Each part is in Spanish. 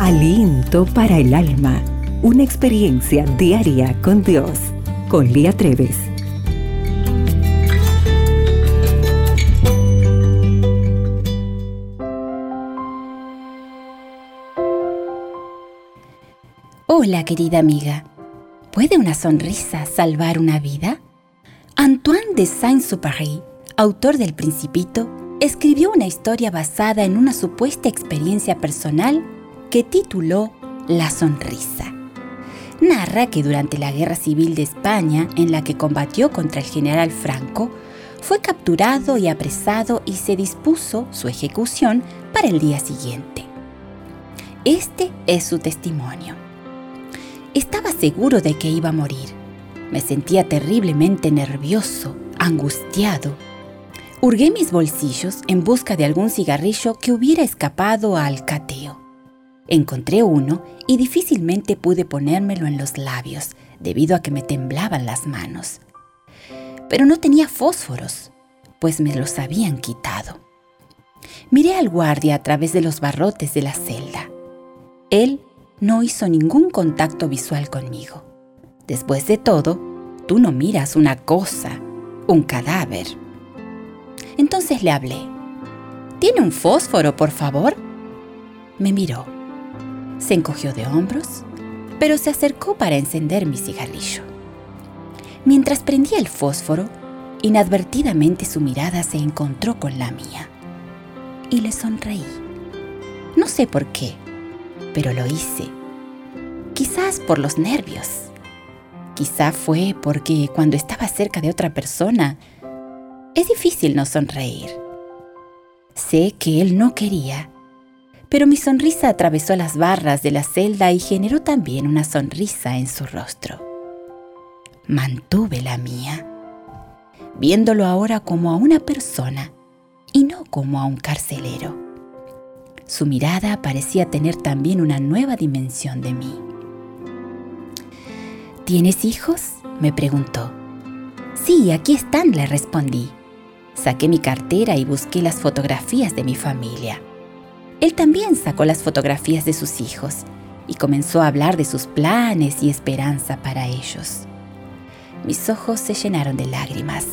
Aliento para el alma. Una experiencia diaria con Dios. Con Lía Treves. Hola querida amiga. ¿Puede una sonrisa salvar una vida? Antoine de Saint-Supéry, autor del Principito, escribió una historia basada en una supuesta experiencia personal que tituló La Sonrisa. Narra que durante la Guerra Civil de España, en la que combatió contra el general Franco, fue capturado y apresado y se dispuso su ejecución para el día siguiente. Este es su testimonio. Estaba seguro de que iba a morir. Me sentía terriblemente nervioso, angustiado. Hurgué mis bolsillos en busca de algún cigarrillo que hubiera escapado al cateo. Encontré uno y difícilmente pude ponérmelo en los labios debido a que me temblaban las manos. Pero no tenía fósforos, pues me los habían quitado. Miré al guardia a través de los barrotes de la celda. Él no hizo ningún contacto visual conmigo. Después de todo, tú no miras una cosa, un cadáver. Entonces le hablé. ¿Tiene un fósforo, por favor? Me miró se encogió de hombros, pero se acercó para encender mi cigarrillo. Mientras prendía el fósforo, inadvertidamente su mirada se encontró con la mía y le sonreí. No sé por qué, pero lo hice. Quizás por los nervios. Quizá fue porque cuando estaba cerca de otra persona, es difícil no sonreír. Sé que él no quería pero mi sonrisa atravesó las barras de la celda y generó también una sonrisa en su rostro. Mantuve la mía, viéndolo ahora como a una persona y no como a un carcelero. Su mirada parecía tener también una nueva dimensión de mí. ¿Tienes hijos? me preguntó. Sí, aquí están, le respondí. Saqué mi cartera y busqué las fotografías de mi familia. Él también sacó las fotografías de sus hijos y comenzó a hablar de sus planes y esperanza para ellos. Mis ojos se llenaron de lágrimas,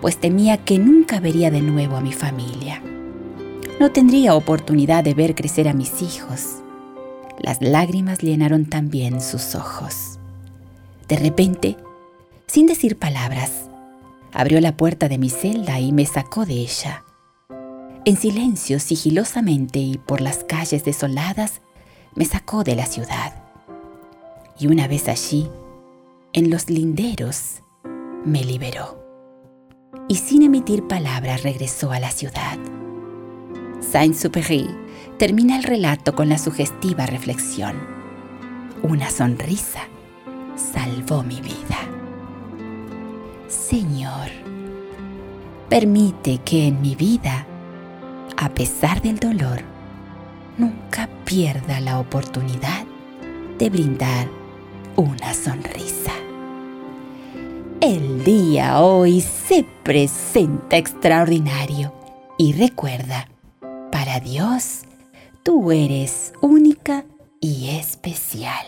pues temía que nunca vería de nuevo a mi familia. No tendría oportunidad de ver crecer a mis hijos. Las lágrimas llenaron también sus ojos. De repente, sin decir palabras, abrió la puerta de mi celda y me sacó de ella. En silencio, sigilosamente y por las calles desoladas, me sacó de la ciudad. Y una vez allí, en los linderos, me liberó. Y sin emitir palabras regresó a la ciudad. Saint-Supéry termina el relato con la sugestiva reflexión. Una sonrisa salvó mi vida. Señor, permite que en mi vida a pesar del dolor, nunca pierda la oportunidad de brindar una sonrisa. El día hoy se presenta extraordinario y recuerda, para Dios, tú eres única y especial.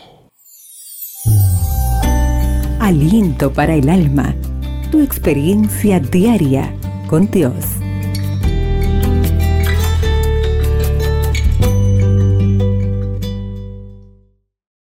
Aliento para el alma, tu experiencia diaria con Dios.